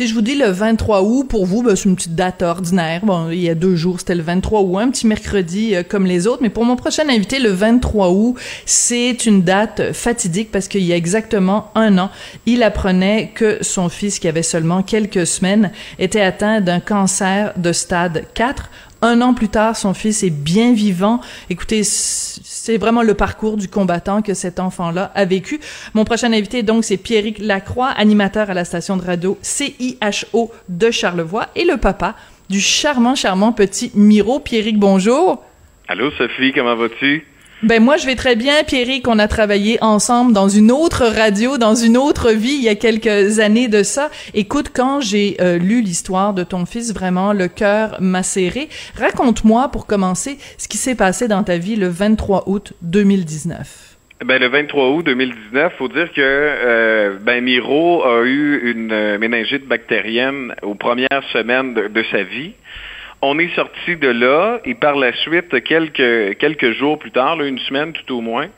Si je vous dis le 23 août, pour vous, ben, c'est une petite date ordinaire. Bon, il y a deux jours, c'était le 23 août, un petit mercredi euh, comme les autres. Mais pour mon prochain invité, le 23 août, c'est une date fatidique parce qu'il y a exactement un an, il apprenait que son fils, qui avait seulement quelques semaines, était atteint d'un cancer de stade 4 un an plus tard, son fils est bien vivant. Écoutez, c'est vraiment le parcours du combattant que cet enfant-là a vécu. Mon prochain invité, donc, c'est Pierrick Lacroix, animateur à la station de radio CIHO de Charlevoix et le papa du charmant, charmant petit Miro. Pierrick, bonjour. Allô, Sophie, comment vas-tu? Ben moi je vais très bien, Pierrick. On a travaillé ensemble dans une autre radio, dans une autre vie il y a quelques années de ça. Écoute, quand j'ai euh, lu l'histoire de ton fils, vraiment le cœur m'a serré. Raconte-moi pour commencer ce qui s'est passé dans ta vie le 23 août 2019. Ben, le 23 août 2019, faut dire que euh, ben Miro a eu une euh, méningite bactérienne aux premières semaines de sa vie. On est sorti de là et par la suite, quelques, quelques jours plus tard, une semaine tout au moins,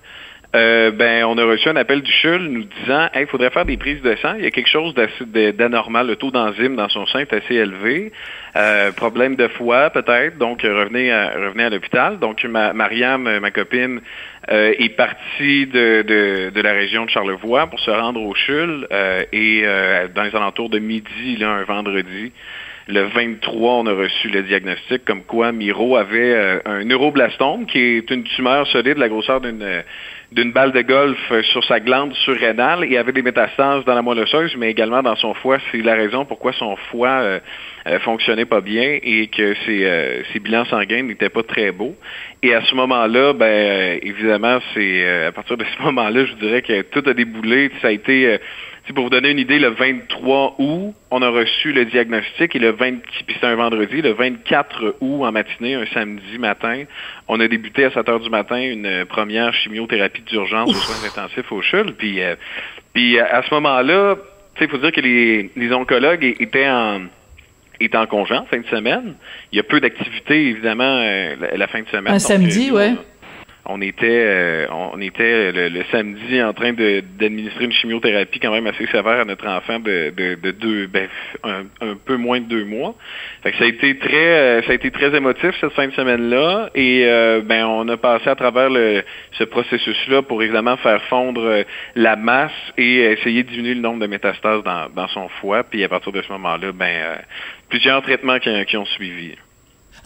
euh, ben, on a reçu un appel du CHUL nous disant il faudrait faire des prises de sang. Il y a quelque chose d'anormal. Le taux d'enzyme dans son sein est assez élevé. Euh, problème de foie, peut-être. Donc, revenez à, revenez à l'hôpital. Donc, ma, Mariam, ma copine, euh, est partie de, de, de, la région de Charlevoix pour se rendre au CHUL et dans les alentours de midi, là, un vendredi, le 23, on a reçu le diagnostic comme quoi Miro avait euh, un neuroblastome, qui est une tumeur solide, la grosseur d'une euh, balle de golf euh, sur sa glande surrénale et avait des métastases dans la moelle osseuse, mais également dans son foie. C'est la raison pourquoi son foie fonctionnait pas bien et que ses, ses bilans sanguins n'étaient pas très beaux. Et à ce moment-là, ben évidemment, c'est à partir de ce moment-là, je dirais que tout a déboulé. Ça a été pour vous donner une idée, le 23 août, on a reçu le diagnostic et le 20, puis c'était un vendredi, le 24 août en matinée, un samedi matin, on a débuté à 7 heures du matin une première chimiothérapie d'urgence aux soins intensifs au CHUL. Puis, euh, puis à ce moment-là, il faut dire que les, oncologues étaient en étaient en congé en fin de semaine. Il y a peu d'activités, évidemment, euh, la, fin de semaine. Un samedi, oui on était euh, on était le, samedi en train d'administrer une chimiothérapie quand même assez sévère à notre enfant de, de, deux ben, un, peu moins de deux mois. Fait que ça a été très euh, ça a été très émotif cette fin de semaine là et euh, ben on a passé à travers le, ce processus là pour évidemment faire fondre la masse et essayer de diminuer le nombre de métastases dans, dans son foie puis à partir de ce moment là ben plusieurs traitements qui ont suivi.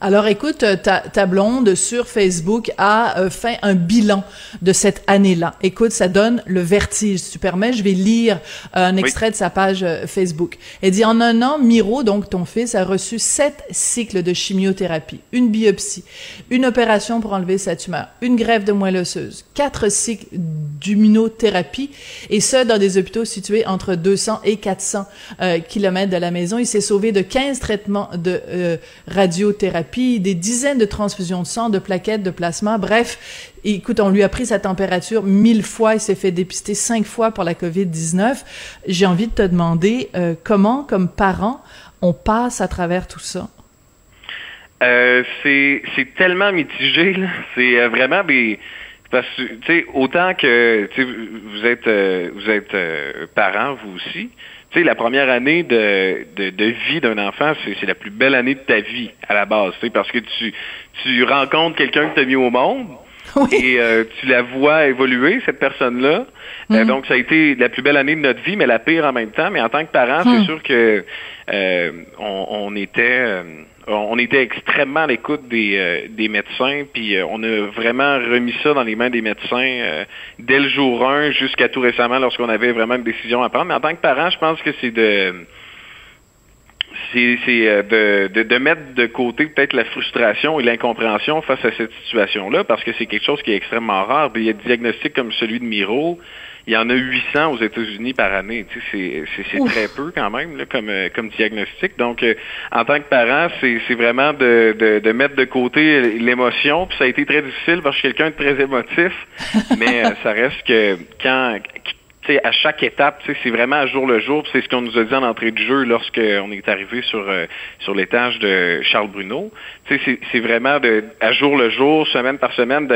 Alors écoute, euh, ta, ta blonde sur Facebook a euh, fait un bilan de cette année-là. Écoute, ça donne le vertige. Si tu permets, je vais lire euh, un extrait de sa page Facebook. Elle dit, en un an, Miro, donc ton fils, a reçu sept cycles de chimiothérapie, une biopsie, une opération pour enlever sa tumeur, une greffe de moelle osseuse, quatre cycles d'immunothérapie, et ce, dans des hôpitaux situés entre 200 et 400 kilomètres de la maison. Il s'est sauvé de 15 traitements de radiothérapie des dizaines de transfusions de sang, de plaquettes, de plasma. Bref, écoute, on lui a pris sa température mille fois. Il s'est fait dépister cinq fois pour la COVID-19. J'ai envie de te demander euh, comment, comme parent, on passe à travers tout ça? Euh, c'est tellement mitigé. C'est euh, vraiment des parce que autant que vous êtes vous êtes parent vous aussi tu sais, la première année de, de, vie d'un enfant, c'est la plus belle année de ta vie à la base, tu sais, parce que tu, tu rencontres quelqu'un que tu as mis au monde. Et euh, tu la vois évoluer, cette personne-là. Euh, mm. donc, ça a été la plus belle année de notre vie, mais la pire en même temps. Mais en tant que parent, c'est mm. sûr que euh, on, on, était on était extrêmement à l'écoute des, euh, des médecins, puis euh, on a vraiment remis ça dans les mains des médecins euh, dès le jour 1 jusqu'à tout récemment lorsqu'on avait vraiment une décision à prendre. Mais en tant que parent, je pense que c'est de c'est de, de, de, mettre de côté peut-être la frustration et l'incompréhension face à cette situation-là, parce que c'est quelque chose qui est extrêmement rare. Il y a des diagnostics comme celui de Miro, il y en a 800 aux États-Unis par année. c'est, très peu quand même comme, euh, comme diagnostic. Donc, euh, en tant que parent, c'est, vraiment de, de, de, mettre de côté l'émotion. Puis ça a été très difficile parce que je suis quelqu'un de très émotif, mais euh, ça reste que quand à chaque étape, c'est vraiment à jour le jour. C'est ce qu'on nous a dit en entrée de jeu lorsqu'on est arrivé sur sur l'étage de Charles Bruno. C'est vraiment à jour le jour, semaine par semaine,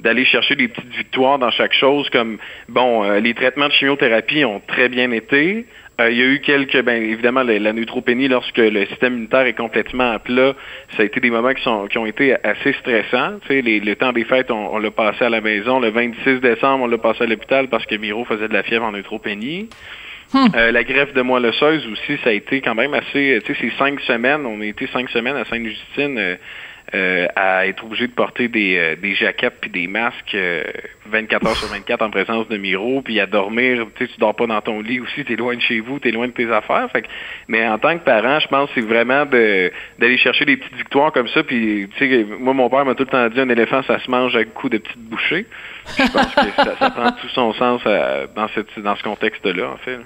d'aller chercher des petites victoires dans chaque chose, comme bon, euh, les traitements de chimiothérapie ont très bien été. Euh, il y a eu quelques, ben évidemment, la, neutropénie, lorsque le système immunitaire est complètement à plat, ça a été des moments qui, sont, qui ont été assez stressants. Tu sais, le temps des fêtes, on, l'a passé à la maison. Le 26 décembre, on l'a passé à l'hôpital parce que Miro faisait de la fièvre en neutropénie. Hmm. Euh, la greffe de moelle osseuse aussi, ça a été quand même assez, tu sais, c'est cinq semaines, on a été cinq semaines à Sainte-Justine euh, à être obligé de porter des, euh, des jaquettes puis des masques 24 euh, heures sur 24 en présence de Miro, puis à dormir, tu sais, tu dors pas dans ton lit aussi, tu es loin de chez vous, tu es loin de tes affaires. Fait mais en tant que parent, je pense que c'est vraiment d'aller chercher des petites victoires comme ça. Puis, tu sais, moi, mon père m'a tout le temps dit, un éléphant, ça se mange à coup de petites bouchées. Je pense que ça, prend tout son sens dans, cette, dans ce contexte-là, en fait.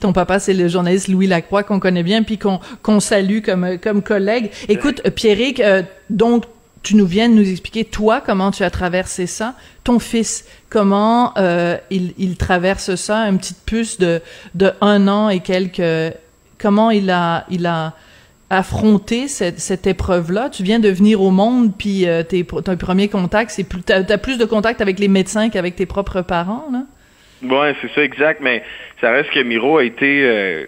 Ton papa, c'est le journaliste Louis Lacroix qu'on connaît bien puis qu'on salue comme comme collègue. Écoute, Pierrick, euh, donc tu nous viens de nous expliquer toi comment tu as traversé ça? Ton fils, comment euh, il, il traverse ça, une petite puce de de un an et quelques. Comment il a il a affronté cette, cette épreuve-là? Tu viens de venir au monde, puis euh, tes, ton premier contact, c'est plus, t'as, as plus de contact avec les médecins qu'avec tes propres parents, là? Ouais, c'est ça, exact. Mais ça reste que Miro a été, euh,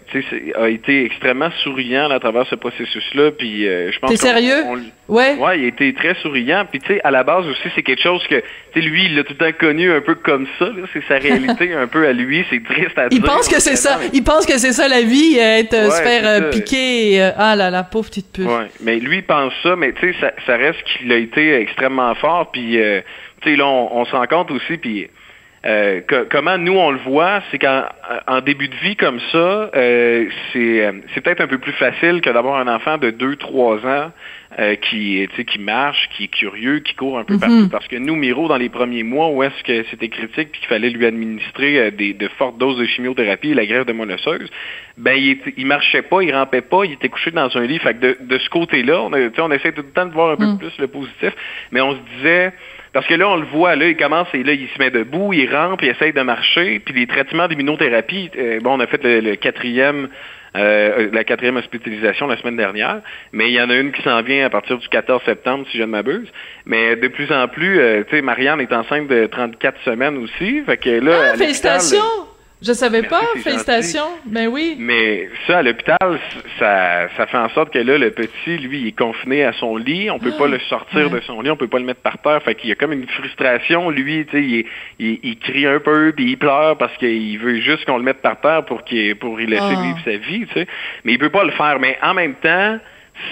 a été extrêmement souriant à travers ce processus-là. Puis euh, je pense. T'es sérieux? Ouais. Ouais, il a été très souriant. Puis tu sais, à la base aussi, c'est quelque chose que, tu sais, lui, il l'a tout le temps connu un peu comme ça. C'est sa réalité un peu à lui. C'est triste à dire. Il pense que c'est ça. Il pense que c'est ça la vie, être se faire piquer. ah là là, pauvre petite puce. Ouais. Mais lui il pense ça. Mais tu sais, ça, ça, reste qu'il a été extrêmement fort. Puis tu sais, là, on, on se rend compte aussi. Puis euh, comment nous on le voit, c'est qu'en début de vie comme ça, euh, euh, c'est peut-être un peu plus facile que d'avoir un enfant de 2-3 ans qui, qui marche, qui est curieux, qui court un peu mm-hmm. partout. Parce que nous, Miro, dans les premiers mois où est-ce que c'était critique puis qu'il fallait lui administrer des, de fortes doses de chimiothérapie et la grève de moelle osseuse, ben il, il marchait pas, il rampait pas, il était couché dans un lit. Fait que de, ce côté-là, on, on essaie tout le temps de voir un peu mm. plus le positif, mais on se disait parce que là, on le voit, là, il commence et là, il se met debout, il rampe, il essaye de marcher. Puis les traitements d'immunothérapie, euh, bon, on a fait le, quatrième, euh, la quatrième hospitalisation la semaine dernière, mais il y en a une qui s'en vient à partir du 14 septembre, si je ne m'abuse. Mais de plus en plus, euh, tu sais, Marianne est enceinte de 34 semaines aussi. Fait que là, ah, félicitations! Je savais pas, félicitations. Ben oui. Mais ça, à l'hôpital, ça, ça fait en sorte que là, le petit, lui, il est confiné à son lit. On peut pas le sortir de son lit, on peut pas le mettre par terre. Fait qu'il y a comme une frustration. Lui, tu sais, il, il, crie un peu, puis il pleure parce qu'il veut juste qu'on le mette par terre pour qu'il pour y laisser ah. vivre sa vie, tu sais. Mais il peut pas le faire. Mais en même temps,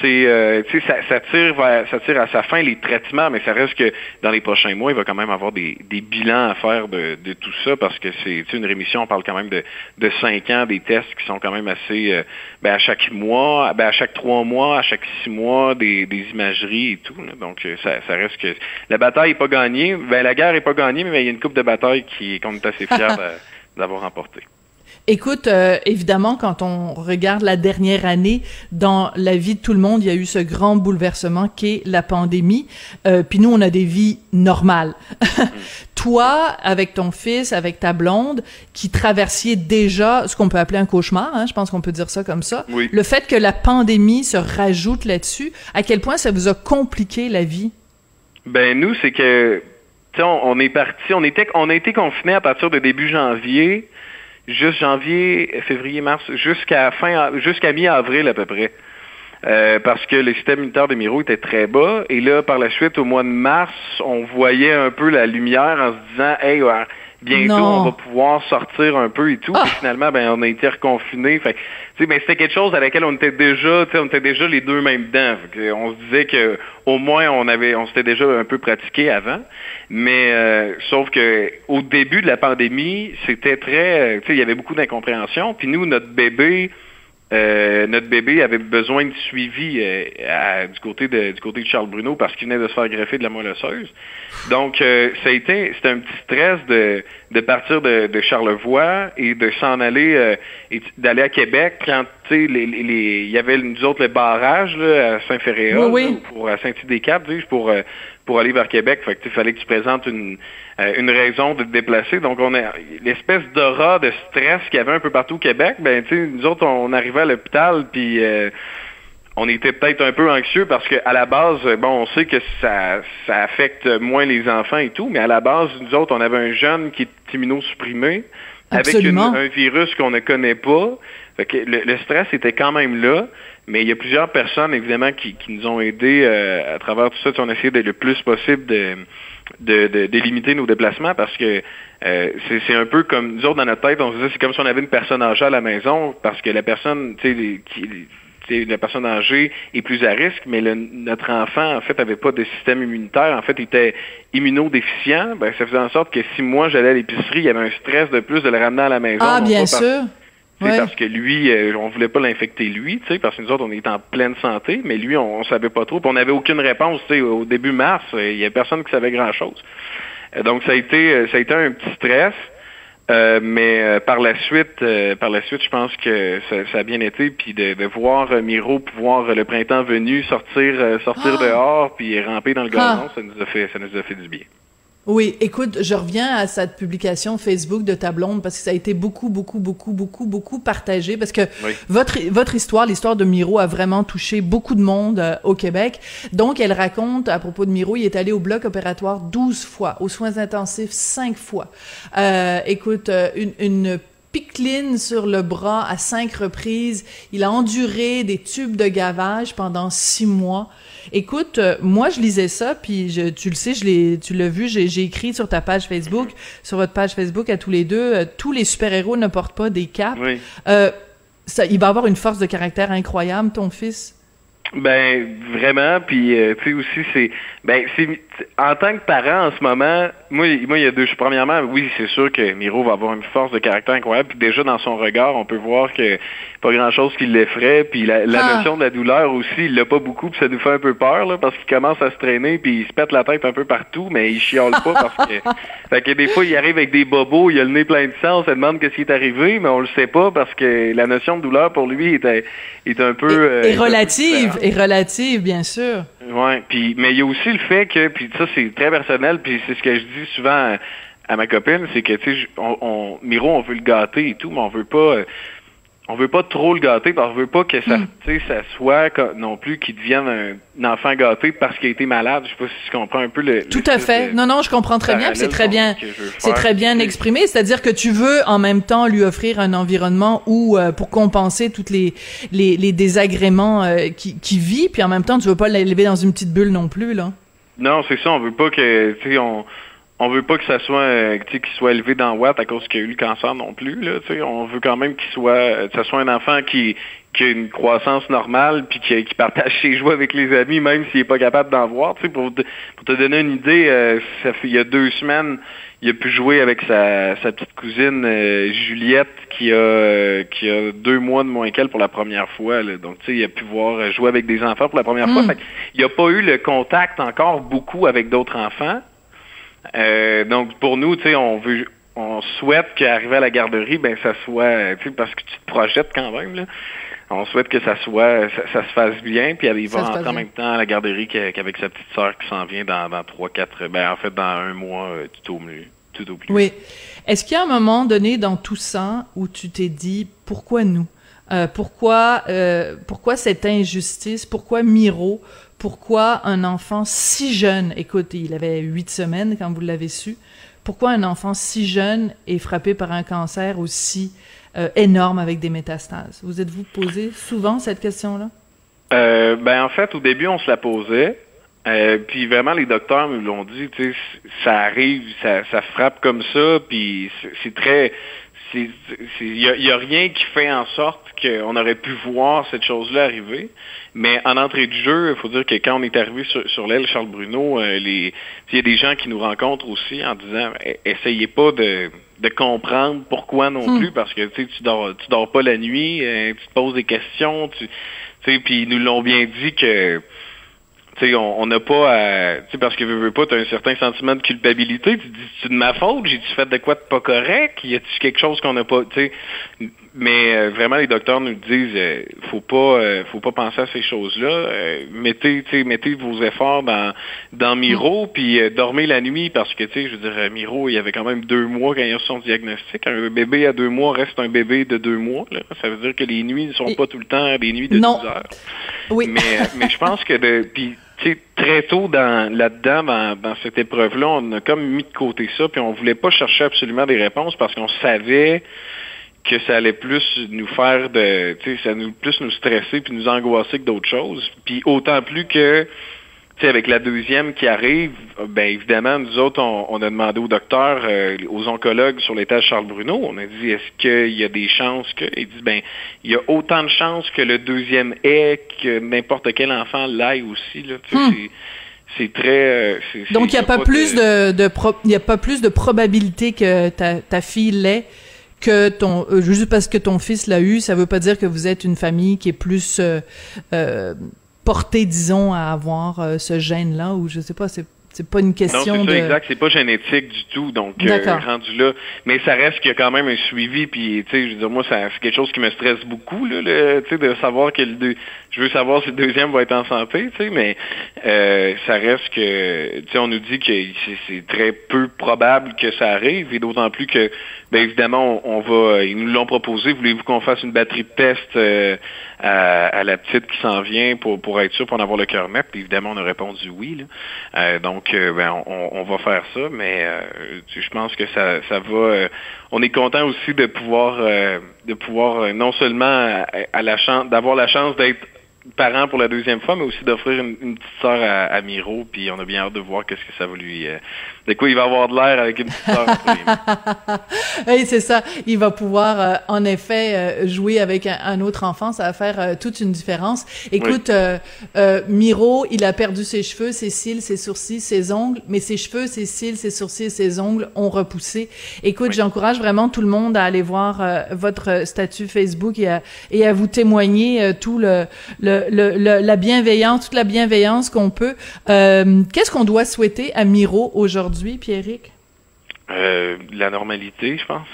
c'est euh, tu sais ça, ça, tire ça tire à sa fin les traitements mais ça reste que dans les prochains mois il va quand même avoir des, des bilans à faire de, de tout ça parce que c'est une rémission on parle quand même de de cinq ans des tests qui sont quand même assez euh, ben à chaque mois ben à chaque trois mois à chaque six mois des, des imageries et tout donc euh, ça, ça reste que la bataille est pas gagnée. Ben la guerre est pas gagnée mais il y a une coupe de bataille qui qu'on est assez fiers d'avoir remporté Écoute, euh, évidemment, quand on regarde la dernière année dans la vie de tout le monde, il y a eu ce grand bouleversement qu'est la pandémie. Euh, puis nous, on a des vies normales. Toi, avec ton fils, avec ta blonde, qui traversiez déjà ce qu'on peut appeler un cauchemar, hein, je pense qu'on peut dire ça comme ça. Le fait que la pandémie se rajoute là-dessus, à quel point ça vous a compliqué la vie? Ben nous, c'est que on, on, est parti, on était, on a été confinés à partir de début janvier juste janvier, février, mars, jusqu'à fin, jusqu'à mi-avril à peu près. Euh, parce que le système immunitaire de Miro était très bas. Et là, par la suite, au mois de mars, on voyait un peu la lumière en se disant, hey, bientôt on va pouvoir sortir un peu et tout. Ah! finalement, ben on a été reconfinés. Fait ben, c'était quelque chose à laquelle on était déjà, on était déjà les deux mêmes dedans. on se disait que au moins on avait, on s'était déjà un peu pratiqué avant. Mais euh, sauf que au début de la pandémie, c'était très, euh, il y avait beaucoup d'incompréhension. Puis nous, notre bébé, euh, notre bébé avait besoin de suivi euh, du côté de du côté de Charles Bruno parce qu'il venait de se faire greffer de la moelle osseuse. Donc euh, ça a été c'était un petit stress de, de partir de, de Charlevoix et de s'en aller et d'aller à Québec quand tu sais les, les, il y avait nous autres le barrage là, à Saint-Féréol pour à Saint-Idécap, pour pour aller vers Québec. Fait que, il fallait que tu présentes une, euh, une raison de te déplacer. Donc, on a l'espèce d'aura de stress qu'il y avait un peu partout au Québec. Ben, nous autres, on arrivait à l'hôpital, puis euh, on était peut-être un peu anxieux parce qu'à la base, bon, on sait que ça, ça affecte moins les enfants et tout, mais à la base, nous autres, on avait un jeune qui est immunosupprimé. avec un virus qu'on ne connaît pas. le, stress était quand même là, mais il y a plusieurs personnes, évidemment, qui, nous ont aidés euh, à travers tout ça. On a essayé de, le plus possible de, de, délimiter nos déplacements parce que euh, c'est un peu comme nous autres dans notre tête, on se disait c'est comme si on avait une personne âgée à la maison parce que la personne, tu sais, qui la personne âgée est plus à risque, mais notre enfant, en fait, n'avait pas de système immunitaire. En fait, il était immunodéficient. Ben, ça faisait en sorte que si moi, j'allais à l'épicerie, il y avait un stress de plus de le ramener à la maison. Ah, bien sûr. Parce que lui, euh, on voulait pas l'infecter lui, parce que nous autres, on est en pleine santé, mais lui, on, ne savait pas trop. on n'avait aucune réponse. Au début mars, euh, il y a personne qui savait grand-chose. Euh, donc, ça a été, ça a été un petit stress. Euh, mais euh, par la suite, euh, par la suite, je pense que ça, a bien été, puis de, voir Miro pouvoir le printemps venu sortir, sortir ah! dehors, puis ramper dans le gazon, ah! ça nous a fait, ça nous a fait du bien. Oui, écoute, je reviens à cette publication Facebook de ta blonde parce que ça a été beaucoup, beaucoup, beaucoup, beaucoup, beaucoup partagé parce que votre votre histoire, l'histoire de Miro a vraiment touché beaucoup de monde euh, au Québec. Donc, elle raconte à propos de Miro, il est allé au bloc opératoire 12 fois, aux soins intensifs 5 fois. Euh, écoute, euh, une, une piqueline sur le bras à cinq reprises. Il a enduré des tubes de gavage pendant six mois. Écoute, euh, moi je lisais ça, puis je, tu le sais, je l'ai, tu l'as vu, j'ai, écrit sur ta page Facebook, sur votre page Facebook à tous les deux, euh, tous les super-héros ne portent pas des capes. Euh, ça, il va avoir une force de caractère incroyable, ton fils. Ben vraiment, puis tu sais aussi c'est ben c'est en tant que parent en ce moment, moi moi il y a deux premièrement oui c'est sûr que Miro va avoir une force de caractère incroyable puis déjà dans son regard on peut voir que pas grand chose qui l'effraie. Puis la, ah. notion de la douleur aussi, il l'a pas beaucoup, puis ça nous fait un peu peur là, parce qu'il commence à se traîner, puis il se pète la tête un peu partout, mais il chiale pas parce que, fait que des fois il arrive avec des bobos, il a le nez plein de sang, on se demande qu'est-ce qui est arrivé, mais on le sait pas parce que la notion de douleur pour lui est, est un peu euh, relative, et relative bien sûr. Ouais, puis mais il y a aussi le fait que, puis ça c'est très personnel, puis c'est ce que je dis souvent à, ma copine, c'est que tu sais, on, on, Miro on veut le gâter et tout, mais on veut pas euh, on veut pas trop le gâter parce qu'on veut pas que ça, hmm. ça soit non plus qu'il devienne un, enfant gâté parce qu'il a été malade. Je sais pas si tu comprends un peu le. Tout à fait. Non, non, je comprends très bien. C'est très bien. C'est très bien exprimé. C'est-à-dire que tu veux en même temps lui offrir un environnement où euh, pour compenser toutes les les, désagréments euh, qui, qui vit, puis en même temps tu veux pas l'élever dans une petite bulle non plus là. Non, c'est ça. On veut pas que tu sais on on veut pas que ça soit euh, qu'il soit élevé dans Watt à cause qu'il a eu le cancer non plus. Là, on veut quand même qu'il soit euh, que ça soit un enfant qui, qui a une croissance normale puis qui, qui partage ses joies avec les amis, même s'il est pas capable d'en voir. Pour te, pour te donner une idée, euh, ça fait il y a deux semaines, il a pu jouer avec sa, sa petite cousine Juliette qui a qui a deux mois de moins qu'elle pour la première fois. Là. Donc, tu sais, il a pu voir jouer avec des enfants pour la première fois. Hmm. il n'a pas eu le contact encore beaucoup avec d'autres enfants. Euh, donc pour nous, tu sais, on veut on souhaite qu'arriver à la garderie, ben ça soit, tu sais, parce que tu te projettes quand même, là. On souhaite que ça soit, ça, se fasse bien, puis elle va en même temps à la garderie qu'avec sa petite sœur qui s'en vient dans, 3, 4, ben en fait dans un mois, euh, tout au mieux. Tout au plus. Oui. Est-ce qu'il y a un moment donné dans tout ça où tu t'es dit pourquoi nous? Euh, pourquoi, euh, pourquoi cette injustice? Pourquoi Miro? Pourquoi un enfant si jeune, écoute, il avait huit semaines quand vous l'avez su, pourquoi un enfant si jeune est frappé par un cancer aussi euh, énorme avec des métastases? Vous êtes-vous posé souvent cette question-là? Euh, ben en fait, au début, on se la posait. Euh, puis vraiment, les docteurs nous l'ont dit, tu sais, ça arrive, ça, ça frappe comme ça, puis c'est très, il n'y a, rien qui fait en sorte qu'on aurait pu voir cette chose-là arriver. Mais en entrée du jeu, il faut dire que quand on est arrivé sur, l'aile Charles Bruno, euh, il y a des gens qui nous rencontrent aussi en disant e, essayez pas de, comprendre pourquoi non hmm. plus, parce que tu dors, tu dors pas la nuit, euh, tu te poses des questions, tu puis ils nous l'ont bien dit que on n'a pas à, parce que veux, veux pas, tu as un certain sentiment de culpabilité. Tu dis, c'est de ma faute, j'ai-tu fait de quoi de pas correct? Y a-tu quelque chose qu'on n'a pas, tu sais? Mais euh, vraiment, les docteurs nous disent, euh, faut pas, euh, faut pas penser à ces choses-là. mettez, mettez vos efforts dans, dans Miro, mm. puis dormez la nuit, parce que, tu sais, je veux dire, Miro, il y avait quand même deux mois quand il a son diagnostic. Un bébé à deux mois reste un bébé de deux mois. Là. Ça veut dire que les nuits ne sont pas tout le temps des nuits de 12 heures. Oui. Mais, mais je pense que de, puis très tôt dans là-dedans, dans, cette épreuve-là, on a comme mis de côté ça, puis on voulait pas chercher absolument des réponses parce qu'on savait que ça allait plus nous faire de, tu sais, ça nous plus nous stresser puis nous angoisser que d'autres choses. Puis autant plus que avec la deuxième qui arrive, ben évidemment, nous autres, on, a demandé au docteur, euh, aux oncologues sur l'étage Charles Bruno, on a dit est-ce qu'il y a des chances que. Ils disent ben il y a autant de chances que le deuxième ait que n'importe quel enfant l'aille aussi. Là, hmm. C'est très. Euh, Donc il n'y a pas, plus de, de il y a pas plus de probabilité que ta, ta fille l'ait que ton euh, juste parce que ton fils l'a eu, ça veut pas dire que vous êtes une famille qui est plus porté, disons, à avoir euh, ce gène-là, ou je sais pas, c'est c'est pas une question non, c'est ça, exact. C'est pas génétique du tout. Donc, euh, rendu là. Mais ça reste qu'il y a quand même un suivi. Puis, tu sais, je veux dire, moi, c'est quelque chose qui me stresse beaucoup, là, tu sais, de savoir que le je veux savoir si le deuxième va être en santé, tu sais, mais euh, ça reste que, tu sais, on nous dit que c'est très peu probable que ça arrive, et d'autant plus que, bien évidemment, on, va, ils nous l'ont proposé. Voulez-vous qu'on fasse une batterie de test à, la petite qui s'en vient pour, pour être sûr pour en avoir le cœur net? Puis évidemment, on a répondu oui. Là. Euh, donc, euh, ben, on, va faire ça, mais euh, je pense que ça, ça va. on est content aussi de pouvoir, de pouvoir non seulement à la chance, d'avoir la chance d'être parent pour la deuxième fois, mais aussi d'offrir une, petite sœur à, Miro, puis on a bien hâte de voir qu'est-ce que ça va lui... Euh, de quoi il va avoir de l'air avec une petite sœur. oui, c'est ça. Il va pouvoir, euh, en effet, euh, jouer avec un, autre enfant. Ça va faire toute une différence. Écoute, Miro, il a perdu ses cheveux, ses cils, ses sourcils, ses ongles, mais ses cheveux, ses cils, ses sourcils, ses ongles ont repoussé. Écoute, j'encourage vraiment tout le monde à aller voir votre statut Facebook et à, et à vous témoigner tout le le, la bienveillance, toute la bienveillance qu'on peut. Euh, qu'est-ce qu'on doit souhaiter à Miro aujourd'hui, Pierrick? Euh, la normalité, je pense.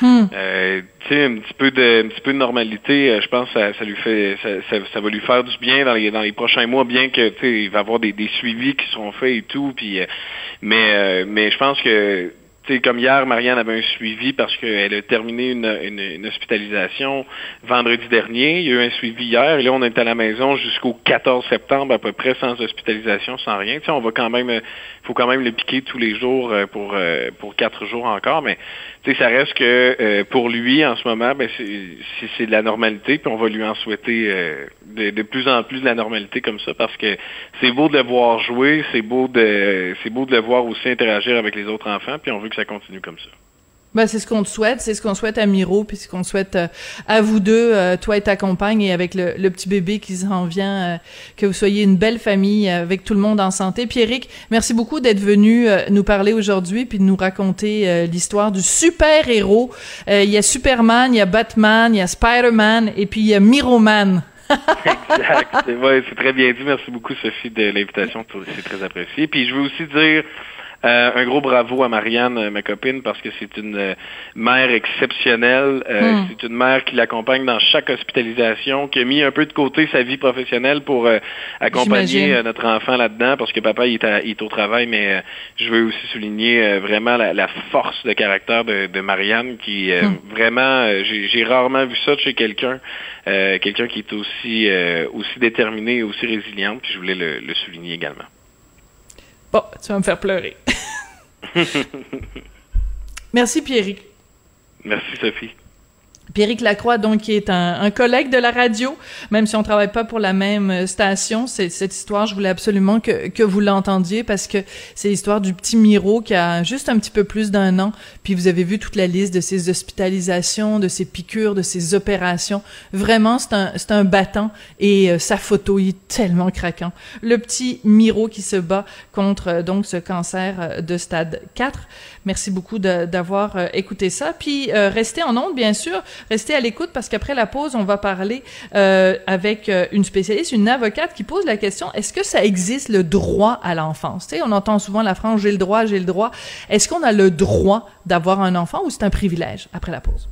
Hmm. Euh, tu sais, un petit peu de, un petit peu de normalité, euh, je pense que ça, ça, lui fait, ça, ça, va lui faire du bien dans les, dans les prochains mois, bien que tu sais, il va avoir des, des suivis qui seront faits et tout, puis, mais, mais je pense que c'est comme hier, Marianne avait un suivi parce qu'elle a terminé une, hospitalisation vendredi dernier. Il y a eu un suivi hier et là, on est à la maison jusqu'au 14 septembre à peu près sans hospitalisation, sans rien. sais, on va quand même, faut quand même le piquer tous les jours euh, pour euh, pour quatre jours encore, mais ça reste que euh, pour lui en ce moment, ben c'est de la normalité, puis on va lui en souhaiter de, de, plus en plus de la normalité comme ça parce que c'est beau de le voir jouer, c'est beau de c'est beau de le voir aussi interagir avec les autres enfants, puis on veut que ça continue comme ça. Ben, c'est ce qu'on te souhaite, c'est ce qu'on souhaite à Miro, puis ce qu'on souhaite euh, à vous deux, euh, toi et ta compagne, et avec le, le petit bébé qui s'en vient, euh, que vous soyez une belle famille avec tout le monde en santé. Pierrick, merci beaucoup d'être venu nous parler aujourd'hui, puis de nous raconter l'histoire du super-héros. Il y a Superman, il y a Batman, il y a Spider-Man, et puis il y a Miroman. exact, c'est très bien dit. Merci beaucoup, Sophie, de l'invitation, c'est très apprécié. Puis je veux aussi dire euh, un gros bravo à Marianne, euh, ma copine, parce que c'est une euh, mère exceptionnelle. Hmm. C'est une mère qui l'accompagne dans chaque hospitalisation, qui a mis un peu de côté sa vie professionnelle pour accompagner notre enfant là-dedans, parce que papa il est, au travail, mais je veux aussi souligner vraiment la, force de caractère de, Marianne, qui hmm. vraiment, j'ai rarement vu ça chez quelqu'un, quelqu'un qui est aussi aussi déterminé et aussi résiliente, puis je voulais le souligner également. Bon, tu vas me faire pleurer. Merci, Pierrick. Merci, Sophie. Pierrick Lacroix, donc, qui est un, collègue de la radio, même si on travaille pas pour la même euh, station. C'est cette histoire, je voulais absolument que, que vous l'entendiez parce que c'est l'histoire du petit Miro qui a juste un petit peu plus d'un an. Puis vous avez vu toute la liste de ses hospitalisations, de ses piqûres, de ses opérations. Vraiment, c'est un, c'est un battant et euh, sa photo est tellement craquant. Le petit Miro qui se bat contre euh, donc ce cancer de stade 4. Merci beaucoup d'avoir écouté ça. Puis restez en onde, bien sûr. Restez à l'écoute parce qu'après la pause, on va parler euh, avec euh, une spécialiste, une avocate qui pose la question est-ce que ça existe le droit à l'enfance? Tu sais, on entend souvent la phrase j'ai le droit, j'ai le droit. Est-ce qu'on a le droit d'avoir un enfant ou c'est un privilège Après la pause?